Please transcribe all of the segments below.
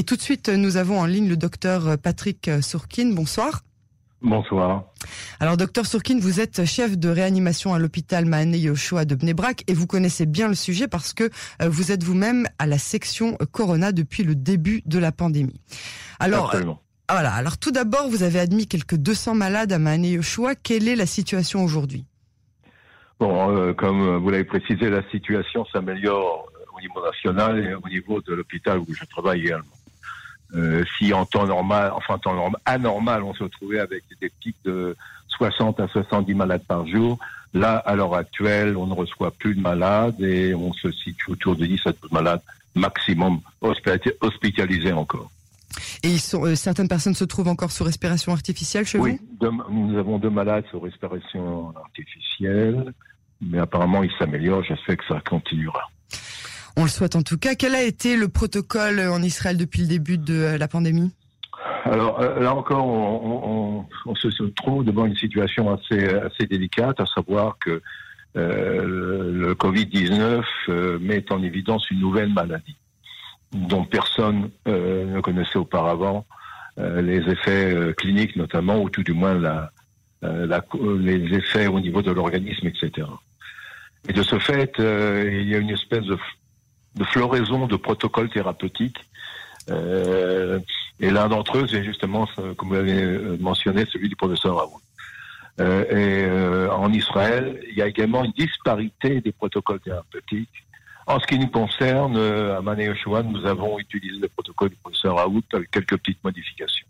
Et tout de suite, nous avons en ligne le docteur Patrick Sourkin. Bonsoir. Bonsoir. Alors, docteur Sourkin, vous êtes chef de réanimation à l'hôpital Mahane Yoshua de Bnebrak et vous connaissez bien le sujet parce que euh, vous êtes vous-même à la section Corona depuis le début de la pandémie. Alors, Absolument. Voilà. Alors, tout d'abord, vous avez admis quelques 200 malades à Mahane Yoshua. Quelle est la situation aujourd'hui? Bon, euh, comme vous l'avez précisé, la situation s'améliore au niveau national et au niveau de l'hôpital où je travaille également. Euh, si en temps normal, enfin en temps normal, anormal, on se retrouvait avec des pics de 60 à 70 malades par jour, là, à l'heure actuelle, on ne reçoit plus de malades et on se situe autour de 10 à 12 malades maximum hospitalisés encore. Et ils sont, euh, certaines personnes se trouvent encore sous respiration artificielle chez oui, vous? Oui, nous avons deux malades sous respiration artificielle, mais apparemment ils s'améliorent. J'espère que ça continuera. On le souhaite en tout cas. Quel a été le protocole en Israël depuis le début de euh, la pandémie? Alors euh, là encore, on, se trouve devant une situation assez, assez délicate, à savoir que euh, le Covid-19 met en évidence une nouvelle maladie dont personne ne connaissait auparavant les effets cliniques notamment, ou tout du moins les effets au niveau de l'organisme, etc. Et de ce fait, il y a une espèce de de floraison de protocoles thérapeutiques. Euh, et l'un d'entre eux, c'est justement, comme vous l'avez euh, mentionné, celui du professeur Raoul. Euh, et euh, en Israël, il y a également une disparité des protocoles thérapeutiques. En ce qui nous concerne, à Mané nous avons utilisé le protocole du professeur Raoult avec quelques petites modifications.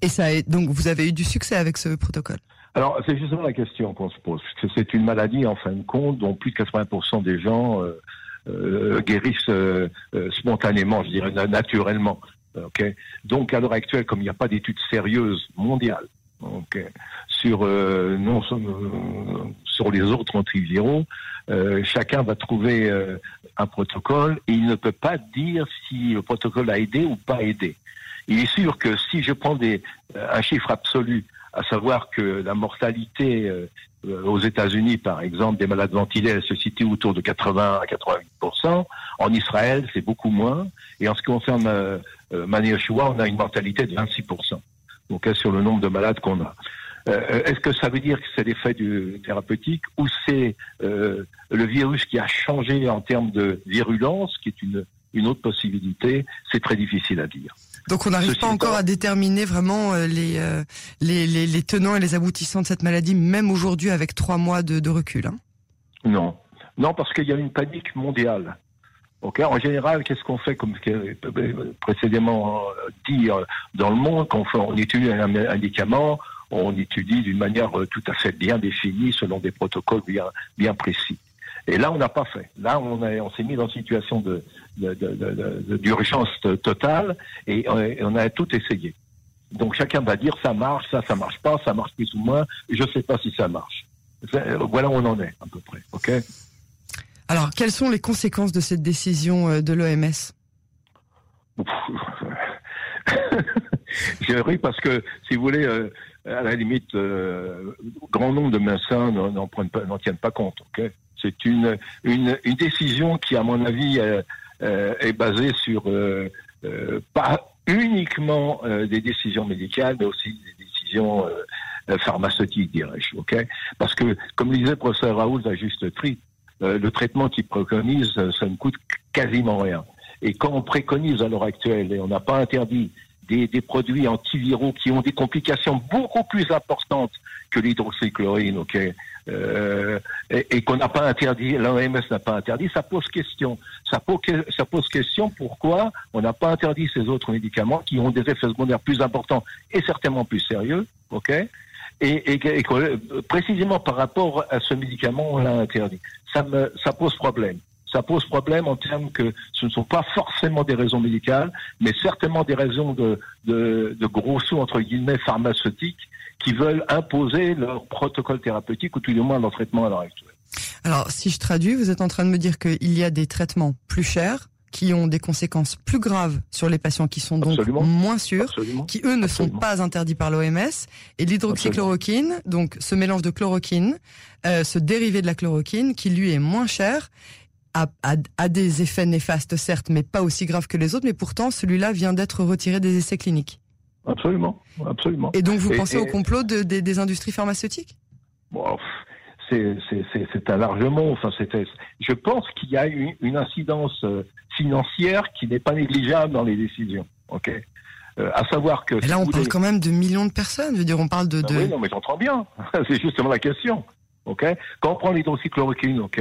Et ça, donc vous avez eu du succès avec ce protocole? Alors, c'est justement la question qu'on se pose, parce que c'est une maladie, en fin de compte, dont plus de 80% des gens guérissent euh, euh, spontanément, je dirais naturellement. Donc à l'heure actuelle, comme il n'y a pas d'études sérieuses mondiales sur non sur les autres antiviraux, chacun va trouver un protocole et il ne peut pas dire si le protocole a aidé ou pas aidé. Il est sûr que si je prends des, un chiffre absolu, à savoir que la mortalité euh, aux États-Unis, par exemple, des malades ventilés, se situent autour de 80 à 88 En Israël, c'est beaucoup moins. Et en ce qui concerne euh, euh on a une mortalité de 26 Donc, sur le nombre de malades qu'on a. Euh, Est-ce que ça veut dire que c'est l'effet du thérapeutique ou c'est euh, le virus qui a changé en termes de virulence, qui est une, une autre possibilité? C'est très difficile à dire. Donc on n'arrive pas encore à déterminer vraiment euh, euh, les, les, les, tenants et les aboutissants de cette maladie, même aujourd'hui avec trois mois de, de recul. Hein. Non, non parce qu'il y a une panique mondiale. Okay en général, qu'est-ce qu'on fait, comme précédemment dit euh, dans le monde, quand on étudie un médicament, on étudie d'une manière tout à fait bien définie, selon des protocoles bien, bien précis. Et là, on n'a pas fait. Là, on, on s'est mis dans une situation de, d'urgence totale et on a tout essayé. Donc chacun va dire ça marche, ça ça marche pas, ça marche plus ou moins. Je ne sais pas si ça marche. Voilà où on en est à peu près. Ok? Alors quelles sont les conséquences de cette décision euh, de l'OMS J'ai ri parce que si vous voulez, euh, à la limite, euh, grand nombre de médecins n'en tiennent pas compte. Ok? C'est une, décision qui, à mon avis, euh, est basé sur euh, euh, pas uniquement des décisions médicales, mais aussi des décisions pharmaceutiques, dirais-je. Ok? Parce que, comme le disait le professeur Raoult à juste tri, le traitement qu'il préconise, ça ne coûte quasiment rien. Et quand on préconise à l'heure actuelle, et on n'a pas interdit des, des, produits antiviraux qui ont des complications beaucoup plus importantes que l'hydroxychlorine, ok, euh, et, et qu'on n'a pas interdit, l'OMS n'a pas interdit, ça pose question. Ça pose, ça pose question pourquoi on n'a pas interdit ces autres médicaments qui ont des effets secondaires plus importants et certainement plus sérieux, ok? Et, et, et précisément par rapport à ce médicament, on l'a interdit. Ça, me, ça pose problème ça pose problème en termes que ce ne sont pas forcément des raisons médicales, mais certainement des raisons de, de, de gros sous, entre guillemets, pharmaceutiques, qui veulent imposer leur protocole thérapeutique ou tout du moins leur traitement à l'heure actuelle. Alors, si je traduis, vous êtes en train de me dire qu'il y a des traitements plus chers, qui ont des conséquences plus graves sur les patients qui sont donc moins sûrs, qui eux ne sont pas interdits par l'OMS, et l'hydroxychloroquine, donc ce mélange de chloroquine, euh, ce dérivé de la chloroquine, qui lui est moins cher a, des effets néfastes, certes, mais pas aussi graves que les autres. Mais pourtant, celui-là vient d'être retiré des essais cliniques. Absolument, absolument. Et donc, vous pensez au complot des industries pharmaceutiques? Bon, c'est un large mot. Enfin, je pense qu'il y a une, une, incidence euh, financière qui n'est pas négligeable dans les décisions. Ok? Euh, à savoir que. Et là, on parle quand même de millions de personnes. Je veux dire, on parle de. Ben oui, non, mais j'entends bien. c'est justement la question. Ok? Quand on prend l'hydroxychloroquine, ok?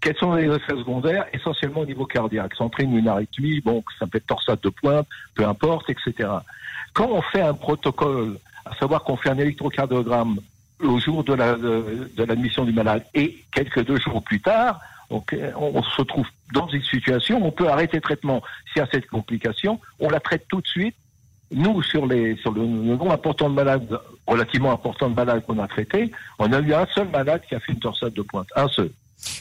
Quels sont les effets secondaires? Essentiellement au niveau cardiaque. Ça entraîne une arythmie, bon, ça peut être torsade de pointe, peu importe, etc. Quand on fait un protocole, à savoir qu'on fait un électrocardiogramme au jour de l'admission du malade et quelques deux jours plus tard, on, se trouve dans une situation où on peut arrêter le traitement. S'il y a cette complication, on la traite tout de suite. Nous, sur, les, sur le, nombre important de malades, relativement important de malades qu'on a traités, on a eu un seul malade qui a fait une torsade de pointe. Un seul.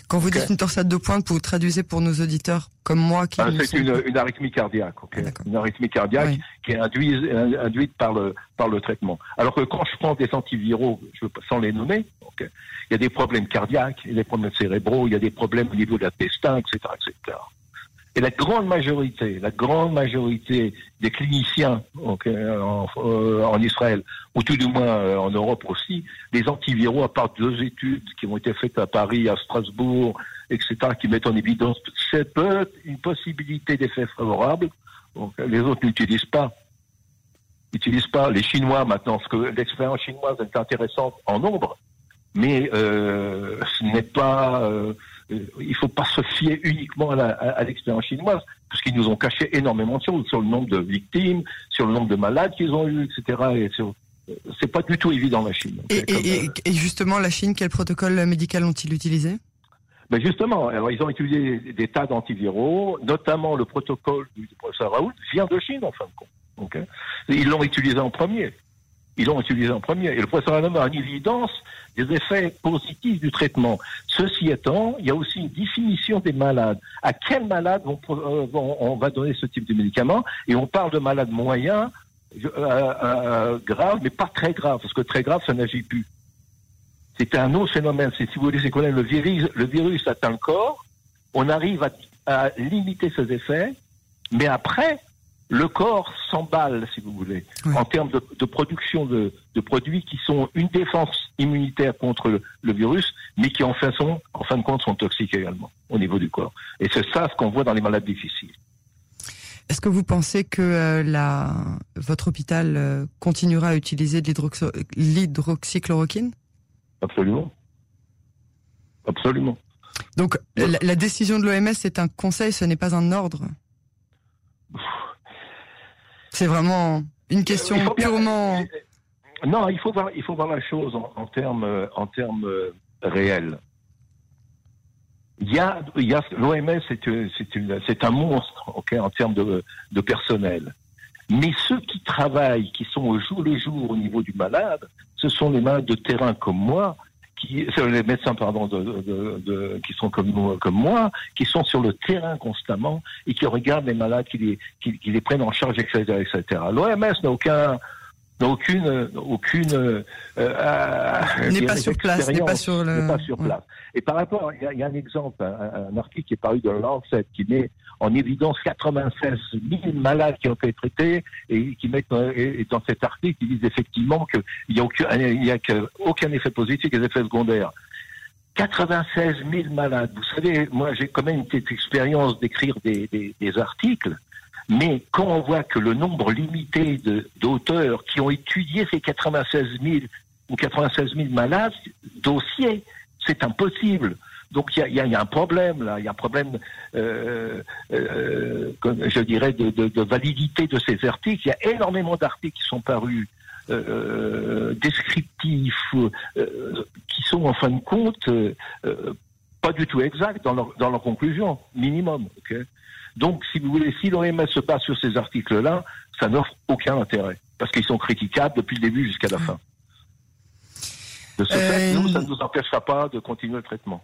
Quand vous dites une torsade de pointe, vous traduisez pour nos auditeurs comme moi qui. Ah, c'est une, une, arythmie cardiaque, ah, une arythmie cardiaque qui est induite, induite, par le par le traitement. Alors que quand je prends des antiviraux, je sans les nommer, il y a des problèmes cardiaques, il y a des problèmes cérébraux, il y a des problèmes au niveau de l'intestin, etc., etc. Et la grande majorité, la grande majorité des cliniciens euh, en, Israël, ou tout du moins euh, en Europe aussi, les antiviraux, à part deux études qui ont été faites à Paris, à Strasbourg, etc., qui mettent en évidence cette une possibilité d'effet favorable, donc, les autres n'utilisent pas. N'utilisent pas. Les Chinois maintenant, parce que l'expérience chinoise est intéressante en nombre, mais euh, ce n'est pas euh, euh, il ne faut pas se fier uniquement à l'expérience chinoise, parce qu'ils nous ont caché énormément de choses sur le nombre de victimes, sur le nombre de malades qu'ils ont eu, etc. Et c'est pas du tout évident la Chine. Et, et, et, justement, la Chine, quel protocole médical ont-ils utilisé? Ben justement, alors ils ont utilisé des tas d'antiviraux, notamment le protocole du professeur Raoult vient de Chine en fin de compte. ils l'ont utilisé en premier. Ils l'ont utilisé en premier. Et le professeur Raoult a une évidence des effets positifs du traitement. Ceci étant, il y a aussi une définition des malades. À quel malade on, euh, va donner ce type de médicament? Et on parle de malades moyens, euh, euh, graves, mais pas très graves, parce que très grave, ça n'agit plus. C'est un autre phénomène. Si vous voulez, c'est quand le virus, le virus atteint le corps, on arrive à, à limiter ses effets, mais après, le corps s'emballe, si vous voulez, en termes de, production de, produits qui sont une défense immunitaire contre le, virus, mais qui en fin, en fin de compte sont toxiques également au niveau du corps. Et c'est ça ce qu'on voit dans les malades difficiles. Est-ce que vous pensez que euh, la, votre hôpital euh, continuera à utiliser de l'hydroxychloroquine? Absolument. Absolument. Donc la, la décision de l'OMS est un conseil, ce n'est pas un ordre? C'est vraiment une question purement. Non, il faut voir, il faut voir la chose en, termes, en termes euh, réels. Il y a, il y a l'OMS, c'est un monstre, en termes de, de personnel. Mais ceux qui travaillent, qui sont au jour le jour au niveau du malade, ce sont les malades de terrain comme moi, qui, les médecins pardon, de, de, de, qui sont comme nous, comme moi, qui sont sur le terrain constamment et qui regardent les malades, qui les, qui, les prennent en charge, etc., etc. L'OMS n'a aucun n'a aucune aucune euh, euh n'est pas sur place n'est pas sur le... pas sur place et par rapport il y a, il y a un exemple un, un, article qui est paru dans Lancet qui met en évidence 96 000 malades qui ont été traités et qui mettent et dans cet article ils disent effectivement qu'il n'y a aucun il y a aucun effet positif des effets secondaires 96 000 malades. Vous savez, moi j'ai quand même une petite expérience d'écrire des, des, des articles. Mais quand on voit que le nombre limité d'auteurs qui ont étudié ces 96 000 ou 96 000 malades, dossiers, c'est impossible. Donc il y a, un problème là, il y a un problème, euh, euh, je dirais, de, validité de ces articles. Il y a énormément d'articles qui sont parus euh, descriptifs, qui sont en fin de compte pas du tout exacts dans leur, conclusion, minimum. Donc, si vous voulez, si l'OMS se passe sur ces articles-là, ça n'offre aucun intérêt, parce qu'ils sont critiquables depuis le début jusqu'à la fin. De ce fait, nous, ça ne nous empêchera pas de continuer le traitement.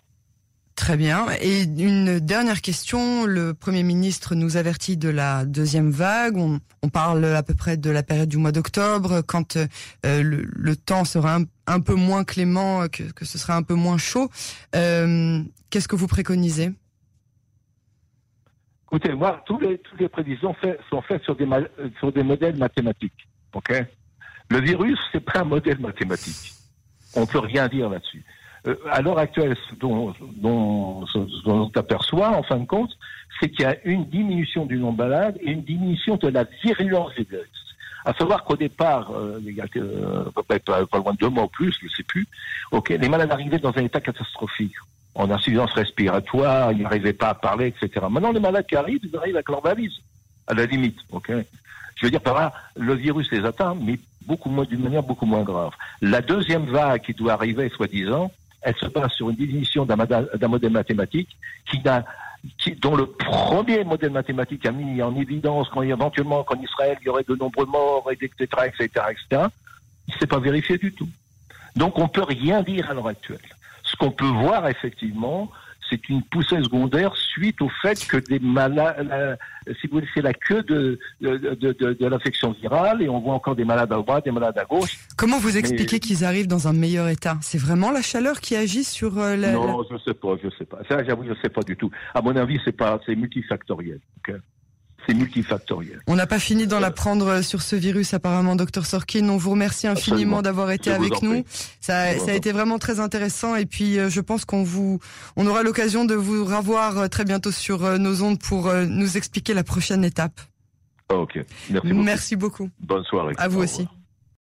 Très bien. Et une dernière question. Le Premier ministre nous avertit de la deuxième vague. On, parle à peu près de la période du mois d'octobre, quand euh, le, temps sera un, peu moins clément, que, ce sera un peu moins chaud. Euh, qu'est-ce que vous préconisez? Écoutez, moi, toutes les prévisions sont faites sur des, modèles mathématiques. Le virus, c'est pas un modèle mathématique. On ne peut rien dire là-dessus. Euh, à l'heure actuelle, ce dont, on aperçoit, en fin de compte, c'est qu'il y a une diminution du nombre de malades et une diminution de la virulence des virus. À savoir qu'au départ, euh, il y a euh, pas, pas, loin de deux mois ou plus, je ne sais plus, les malades arrivaient dans un état catastrophique en insuffisance respiratoire, ils n'arrivaient pas à parler, etc. Maintenant, les malades qui arrivent, ils arrivent avec leur valise, à la limite. ok? Je veux dire par là, le virus les atteint, mais beaucoup moins, d'une manière beaucoup moins grave. La deuxième vague qui doit arriver, soi-disant, elle se base sur une définition d'un modèle mathématique qui n'a qui, dont le premier modèle mathématique a mis en évidence quand éventuellement qu'en Israël il y aurait de nombreux morts, etc., etc., etc., il ne s'est pas vérifié du tout. Donc on peut rien dire à l'heure actuelle. Qu'on peut voir effectivement, c'est une poussée secondaire suite au fait que des malades, si vous voulez, c'est la queue de, de, l'infection virale et on voit encore des malades à droite, des malades à gauche. Comment vous expliquez qu'ils arrivent dans un meilleur état? C'est vraiment la chaleur qui agit sur euh, la... Non, je sais pas, je sais pas. Ça, j'avoue, je sais pas du tout. À mon avis, c'est pas, c'est multifactoriel c'est multifactoriel. On n'a pas fini d'en apprendre sur ce virus apparemment, docteur Sorkin. On vous remercie infiniment d'avoir été avec nous. Ça, ça a été vraiment très intéressant et puis euh, je pense qu'on vous, on aura l'occasion de vous revoir euh, très bientôt sur euh, nos ondes pour nous expliquer la prochaine étape. Ok. Merci beaucoup. Merci beaucoup. Bonne soirée. À vous aussi.